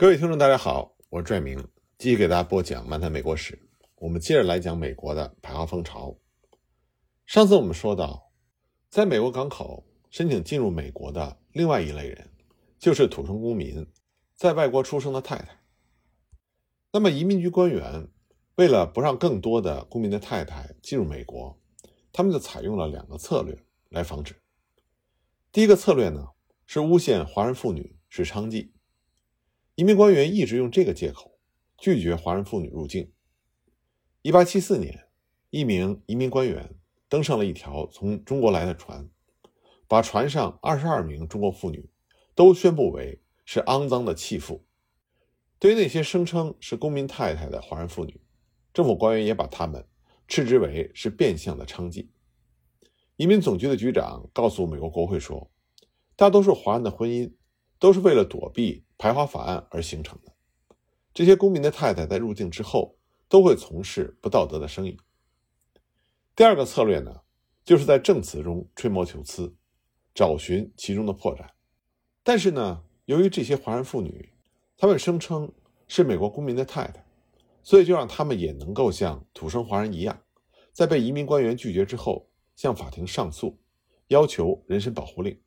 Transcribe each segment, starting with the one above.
各位听众，大家好，我是拽明，继续给大家播讲《漫谈美国史》。我们接着来讲美国的排华风潮。上次我们说到，在美国港口申请进入美国的另外一类人，就是土生公民，在外国出生的太太。那么移民局官员为了不让更多的公民的太太进入美国，他们就采用了两个策略来防止。第一个策略呢，是诬陷华人妇女是娼妓。移民官员一直用这个借口拒绝华人妇女入境。一八七四年，一名移民官员登上了一条从中国来的船，把船上二十二名中国妇女都宣布为是肮脏的弃妇。对于那些声称是公民太太的华人妇女，政府官员也把他们斥之为是变相的娼妓。移民总局的局长告诉美国国会说，大多数华人的婚姻都是为了躲避。排华法案而形成的这些公民的太太在入境之后都会从事不道德的生意。第二个策略呢，就是在证词中吹毛求疵，找寻其中的破绽。但是呢，由于这些华人妇女，她们声称是美国公民的太太，所以就让他们也能够像土生华人一样，在被移民官员拒绝之后，向法庭上诉，要求人身保护令。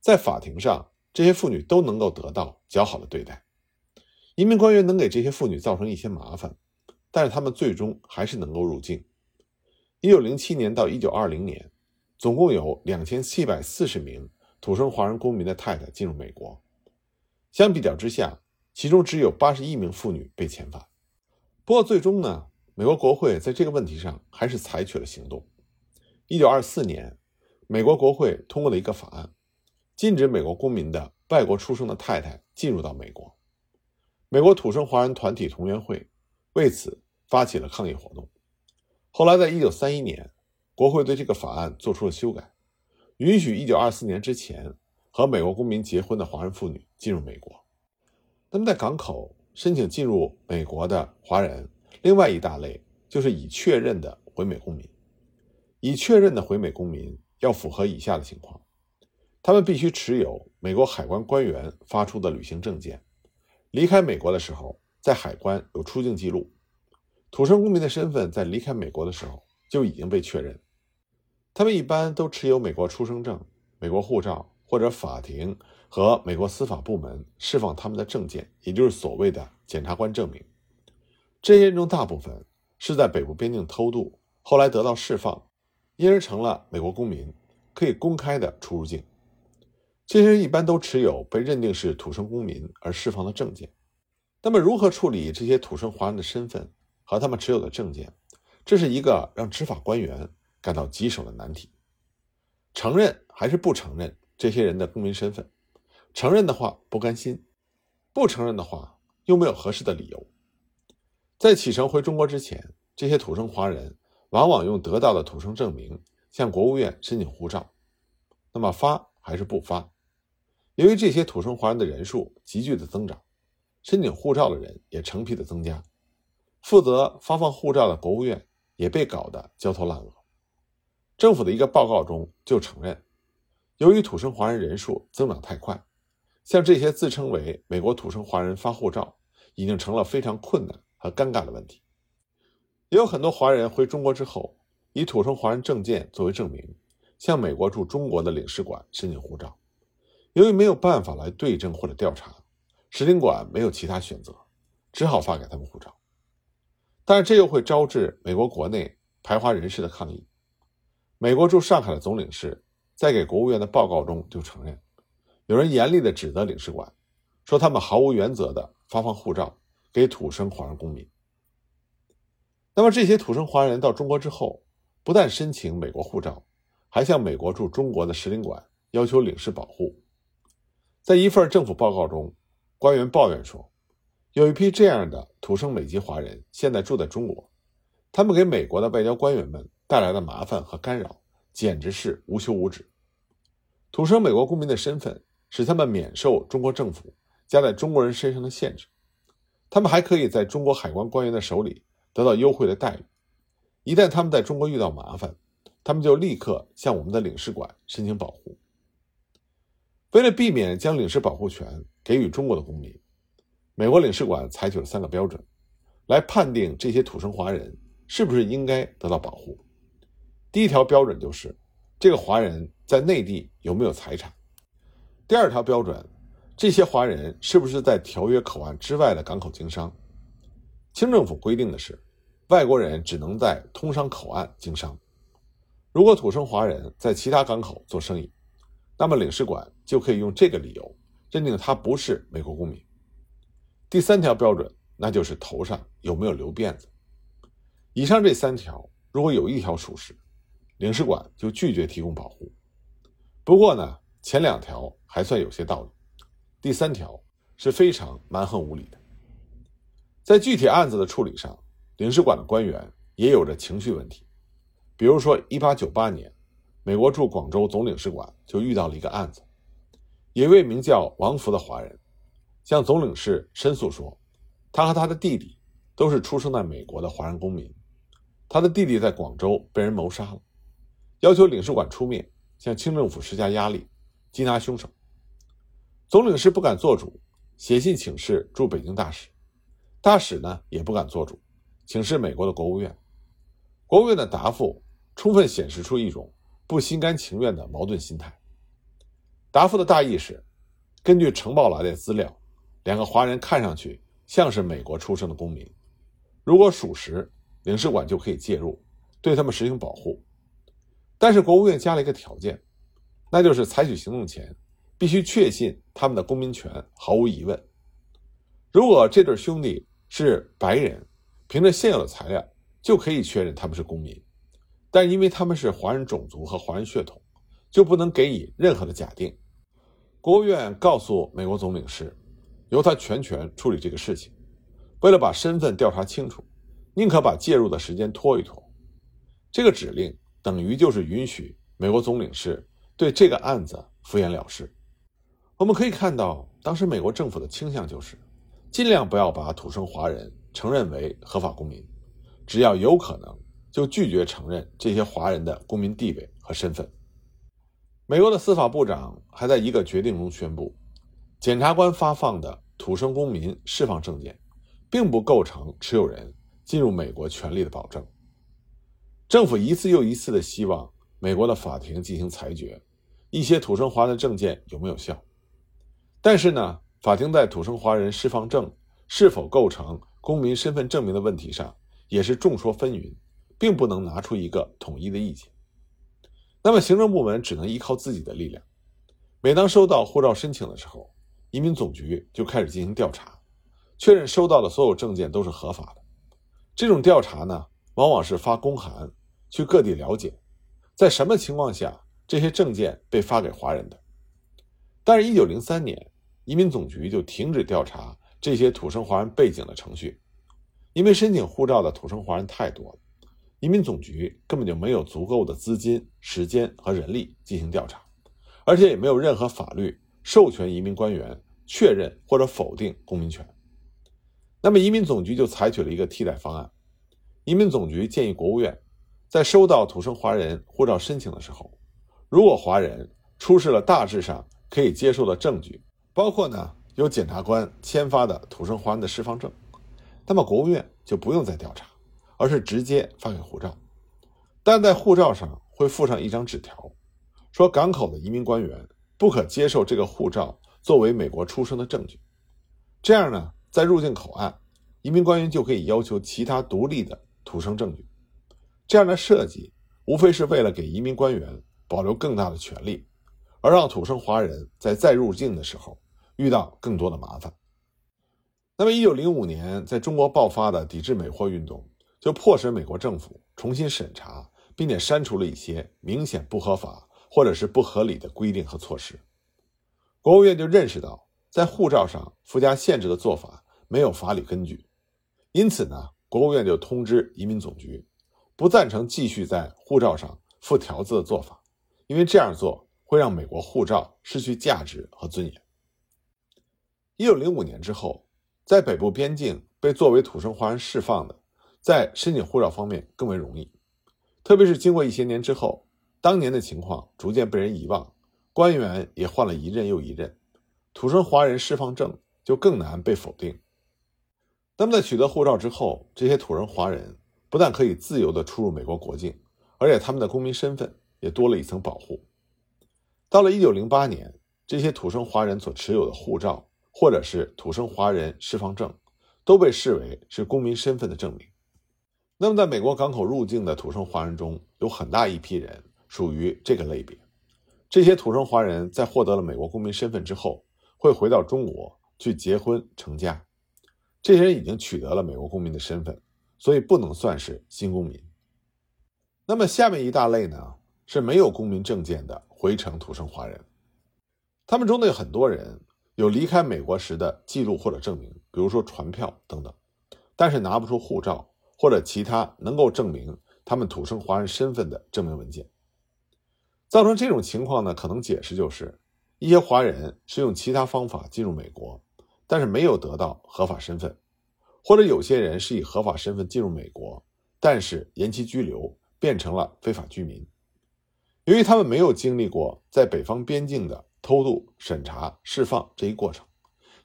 在法庭上。这些妇女都能够得到较好的对待，移民官员能给这些妇女造成一些麻烦，但是他们最终还是能够入境。一九零七年到一九二零年，总共有两千七百四十名土生华人公民的太太进入美国，相比较之下，其中只有八十一名妇女被遣返。不过最终呢，美国国会在这个问题上还是采取了行动。一九二四年，美国国会通过了一个法案。禁止美国公民的外国出生的太太进入到美国。美国土生华人团体同源会为此发起了抗议活动。后来，在一九三一年，国会对这个法案做出了修改，允许一九二四年之前和美国公民结婚的华人妇女进入美国。那么，在港口申请进入美国的华人，另外一大类就是已确认的回美公民。已确认的回美公民要符合以下的情况。他们必须持有美国海关官员发出的旅行证件，离开美国的时候在海关有出境记录，土生公民的身份在离开美国的时候就已经被确认。他们一般都持有美国出生证、美国护照或者法庭和美国司法部门释放他们的证件，也就是所谓的检察官证明。这些人中大部分是在北部边境偷渡，后来得到释放，因而成了美国公民，可以公开的出入境。这些人一般都持有被认定是土生公民而释放的证件。那么，如何处理这些土生华人的身份和他们持有的证件？这是一个让执法官员感到棘手的难题。承认还是不承认这些人的公民身份？承认的话不甘心，不承认的话又没有合适的理由。在启程回中国之前，这些土生华人往往用得到的土生证明向国务院申请护照。那么发还是不发？由于这些土生华人的人数急剧的增长，申请护照的人也成批的增加，负责发放护照的国务院也被搞得焦头烂额。政府的一个报告中就承认，由于土生华人人数增长太快，像这些自称为美国土生华人发护照，已经成了非常困难和尴尬的问题。也有很多华人回中国之后，以土生华人证件作为证明，向美国驻中国的领事馆申请护照。由于没有办法来对证或者调查，使领馆没有其他选择，只好发给他们护照。但是这又会招致美国国内排华人士的抗议。美国驻上海的总领事在给国务院的报告中就承认，有人严厉地指责领事馆，说他们毫无原则地发放护照给土生华人公民。那么这些土生华人到中国之后，不但申请美国护照，还向美国驻中国的使领馆要求领事保护。在一份政府报告中，官员抱怨说，有一批这样的土生美籍华人现在住在中国，他们给美国的外交官员们带来的麻烦和干扰简直是无休无止。土生美国公民的身份使他们免受中国政府加在中国人身上的限制，他们还可以在中国海关官员的手里得到优惠的待遇。一旦他们在中国遇到麻烦，他们就立刻向我们的领事馆申请保护。为了避免将领事保护权给予中国的公民，美国领事馆采取了三个标准，来判定这些土生华人是不是应该得到保护。第一条标准就是，这个华人在内地有没有财产；第二条标准，这些华人是不是在条约口岸之外的港口经商。清政府规定的是，外国人只能在通商口岸经商。如果土生华人在其他港口做生意，那么领事馆就可以用这个理由认定他不是美国公民。第三条标准，那就是头上有没有留辫子。以上这三条，如果有一条属实，领事馆就拒绝提供保护。不过呢，前两条还算有些道理，第三条是非常蛮横无理的。在具体案子的处理上，领事馆的官员也有着情绪问题。比如说，1898年，美国驻广州总领事馆就遇到了一个案子，一位名叫王福的华人向总领事申诉说，他和他的弟弟都是出生在美国的华人公民，他的弟弟在广州被人谋杀了。要求领事馆出面向清政府施加压力，缉拿凶手。总领事不敢做主，写信请示驻北京大使，大使呢也不敢做主，请示美国的国务院。国务院的答复充分显示出一种不心甘情愿的矛盾心态。答复的大意是：根据呈报来的资料，两个华人看上去像是美国出生的公民，如果属实，领事馆就可以介入，对他们实行保护。但是国务院加了一个条件，那就是采取行动前必须确信他们的公民权毫无疑问。如果这对兄弟是白人，凭着现有的材料就可以确认他们是公民，但因为他们是华人种族和华人血统，就不能给予任何的假定。国务院告诉美国总领事，由他全权处理这个事情。为了把身份调查清楚，宁可把介入的时间拖一拖。这个指令。等于就是允许美国总领事对这个案子敷衍了事。我们可以看到，当时美国政府的倾向就是尽量不要把土生华人承认为合法公民，只要有可能就拒绝承认这些华人的公民地位和身份。美国的司法部长还在一个决定中宣布，检察官发放的土生公民释放证件，并不构成持有人进入美国权利的保证。政府一次又一次的希望美国的法庭进行裁决，一些土生华人的证件有没有效？但是呢，法庭在土生华人释放证是否构成公民身份证明的问题上也是众说纷纭，并不能拿出一个统一的意见。那么，行政部门只能依靠自己的力量。每当收到护照申请的时候，移民总局就开始进行调查，确认收到的所有证件都是合法的。这种调查呢，往往是发公函。去各地了解，在什么情况下这些证件被发给华人的？但是，一九零三年，移民总局就停止调查这些土生华人背景的程序，因为申请护照的土生华人太多了，移民总局根本就没有足够的资金、时间和人力进行调查，而且也没有任何法律授权移民官员确认或者否定公民权。那么，移民总局就采取了一个替代方案，移民总局建议国务院。在收到土生华人护照申请的时候，如果华人出示了大致上可以接受的证据，包括呢有检察官签发的土生华人的释放证，那么国务院就不用再调查，而是直接发给护照。但在护照上会附上一张纸条，说港口的移民官员不可接受这个护照作为美国出生的证据。这样呢，在入境口岸，移民官员就可以要求其他独立的土生证据。这样的设计无非是为了给移民官员保留更大的权利，而让土生华人在再入境的时候遇到更多的麻烦。那么，一九零五年在中国爆发的抵制美货运动，就迫使美国政府重新审查，并且删除了一些明显不合法或者是不合理的规定和措施。国务院就认识到，在护照上附加限制的做法没有法理根据，因此呢，国务院就通知移民总局。不赞成继续在护照上附条子的做法，因为这样做会让美国护照失去价值和尊严。一九零五年之后，在北部边境被作为土生华人释放的，在申请护照方面更为容易。特别是经过一些年之后，当年的情况逐渐被人遗忘，官员也换了一任又一任，土生华人释放证就更难被否定。那么在取得护照之后，这些土生华人不但可以自由地出入美国国境，而且他们的公民身份也多了一层保护。到了1908年，这些土生华人所持有的护照或者是土生华人释放证，都被视为是公民身份的证明。那么，在美国港口入境的土生华人中，有很大一批人属于这个类别。这些土生华人在获得了美国公民身份之后，会回到中国去结婚成家。这些人已经取得了美国公民的身份，所以不能算是新公民。那么，下面一大类呢，是没有公民证件的回城土生华人。他们中的有很多人有离开美国时的记录或者证明，比如说船票等等，但是拿不出护照或者其他能够证明他们土生华人身份的证明文件。造成这种情况呢，可能解释就是一些华人是用其他方法进入美国，但是没有得到合法身份，或者有些人是以合法身份进入美国，但是延期居留，变成了非法居民。由于他们没有经历过在北方边境的。偷渡、审查、释放这一过程，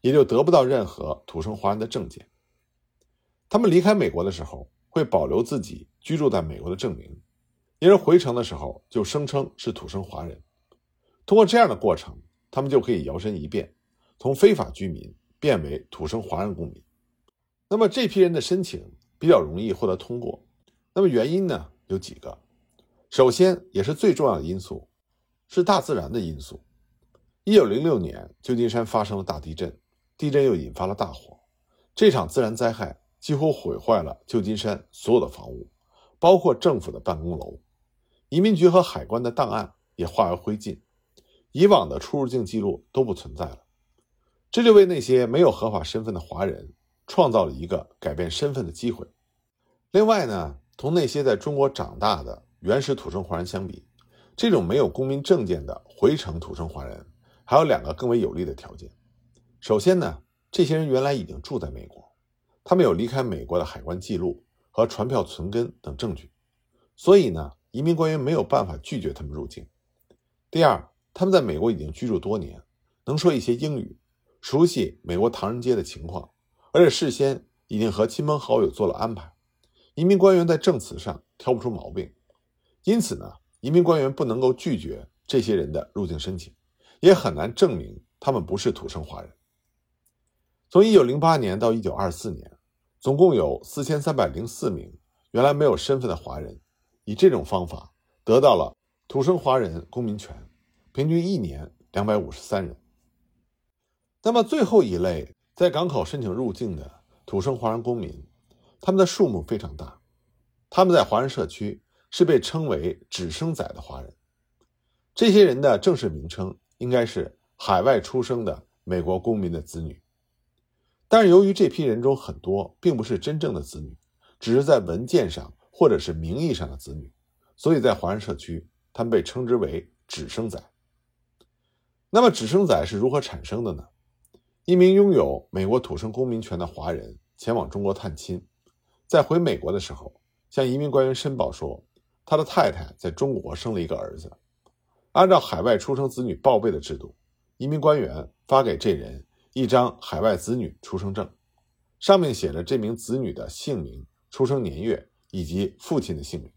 也就得不到任何土生华人的证件。他们离开美国的时候，会保留自己居住在美国的证明，因而回城的时候就声称是土生华人。通过这样的过程，他们就可以摇身一变，从非法居民变为土生华人公民。那么这批人的申请比较容易获得通过。那么原因呢有几个，首先也是最重要的因素，是大自然的因素。一九零六年，旧金山发生了大地震，地震又引发了大火。这场自然灾害几乎毁坏了旧金山所有的房屋，包括政府的办公楼，移民局和海关的档案也化为灰烬，以往的出入境记录都不存在了。这就为那些没有合法身份的华人创造了一个改变身份的机会。另外呢，同那些在中国长大的原始土生华人相比，这种没有公民证件的回城土生华人。还有两个更为有利的条件。首先呢，这些人原来已经住在美国，他们有离开美国的海关记录和船票存根等证据，所以呢，移民官员没有办法拒绝他们入境。第二，他们在美国已经居住多年，能说一些英语，熟悉美国唐人街的情况，而且事先已经和亲朋好友做了安排，移民官员在证词上挑不出毛病。因此呢，移民官员不能够拒绝这些人的入境申请。也很难证明他们不是土生华人。从1908年到1924年，总共有4304名原来没有身份的华人，以这种方法得到了土生华人公民权，平均一年253人。那么最后一类在港口申请入境的土生华人公民，他们的数目非常大，他们在华人社区是被称为“只生仔”的华人。这些人的正式名称。应该是海外出生的美国公民的子女，但是由于这批人中很多并不是真正的子女，只是在文件上或者是名义上的子女，所以在华人社区，他们被称之为“纸生仔”。那么“纸生仔”是如何产生的呢？一名拥有美国土生公民权的华人前往中国探亲，在回美国的时候，向移民官员申报说，他的太太在中国生了一个儿子。按照海外出生子女报备的制度，移民官员发给这人一张海外子女出生证，上面写着这名子女的姓名、出生年月以及父亲的姓名。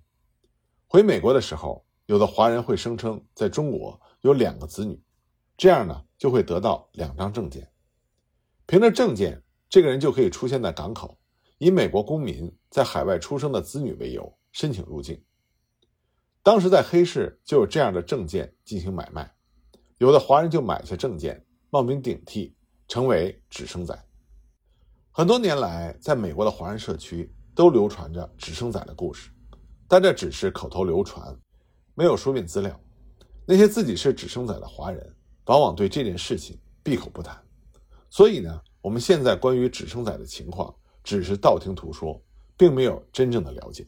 回美国的时候，有的华人会声称在中国有两个子女，这样呢就会得到两张证件。凭着证件，这个人就可以出现在港口，以美国公民在海外出生的子女为由申请入境。当时在黑市就有这样的证件进行买卖，有的华人就买下证件，冒名顶替，成为“纸生仔”。很多年来，在美国的华人社区都流传着“纸生仔”的故事，但这只是口头流传，没有书面资料。那些自己是“纸生仔”的华人，往往对这件事情闭口不谈。所以呢，我们现在关于“纸生仔”的情况，只是道听途说，并没有真正的了解。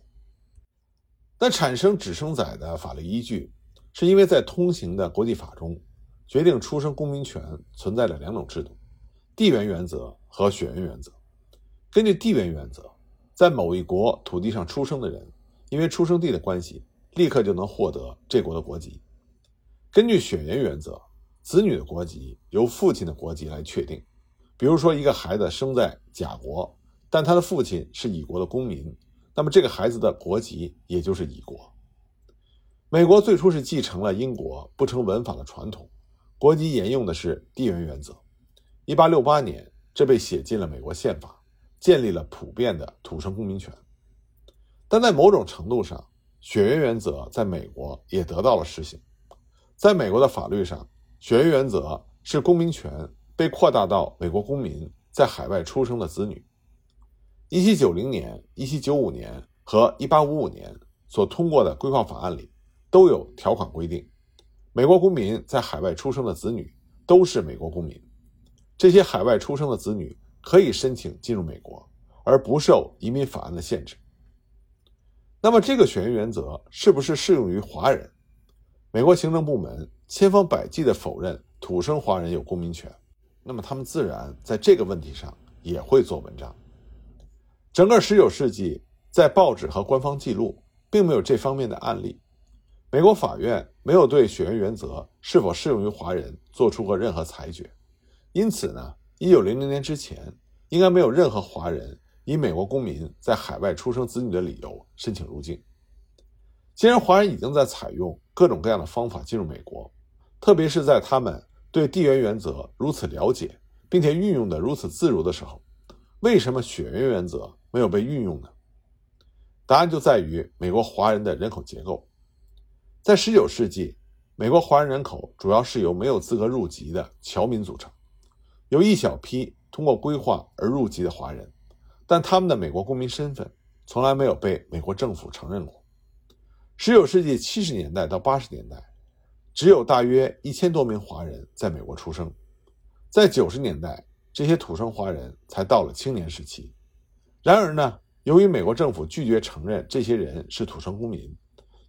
那产生“只生仔”的法律依据，是因为在通行的国际法中，决定出生公民权存在着两种制度：地缘原则和血缘原则。根据地缘原则，在某一国土地上出生的人，因为出生地的关系，立刻就能获得这国的国籍。根据血缘原则，子女的国籍由父亲的国籍来确定。比如说，一个孩子生在甲国，但他的父亲是乙国的公民，那么这个孩子的国籍也就是乙国。美国最初是继承了英国不成文法的传统，国籍沿用的是地缘原则。1868年，这被写进了美国宪法，建立了普遍的土生公民权。但在某种程度上，血缘原则在美国也得到了实行。在美国的法律上，血缘原则是公民权被扩大到美国公民在海外出生的子女。1790年、1795年和1855年所通过的规划法案里。都有条款规定，美国公民在海外出生的子女都是美国公民。这些海外出生的子女可以申请进入美国，而不受移民法案的限制。那么，这个血缘原则是不是适用于华人？美国行政部门千方百计地否认土生华人有公民权，那么他们自然在这个问题上也会做文章。整个19世纪，在报纸和官方记录并没有这方面的案例。美国法院没有对血缘原则是否适用于华人做出过任何裁决，因此呢，一九零零年之前应该没有任何华人以美国公民在海外出生子女的理由申请入境。既然华人已经在采用各种各样的方法进入美国，特别是在他们对地缘原则如此了解，并且运用的如此自如的时候，为什么血缘原则没有被运用呢？答案就在于美国华人的人口结构。在19世纪，美国华人人口主要是由没有资格入籍的侨民组成，有一小批通过规划而入籍的华人，但他们的美国公民身份从来没有被美国政府承认过。19世纪70年代到80年代，只有大约一千多名华人在美国出生，在90年代，这些土生华人才到了青年时期。然而呢，由于美国政府拒绝承认这些人是土生公民。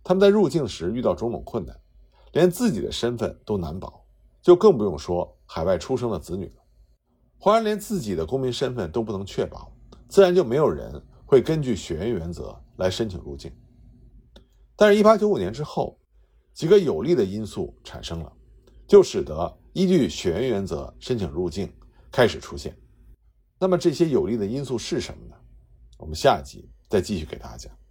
他们在入境时遇到种种困难，连自己的身份都难保，就更不用说海外出生的子女了。华人连自己的公民身份都不能确保，自然就没有人会根据血缘原则来申请入境。但是，1895年之后，几个有利的因素产生了，就使得依据血缘原则申请入境开始出现。那么，这些有利的因素是什么呢？我们下一集再继续给大家讲。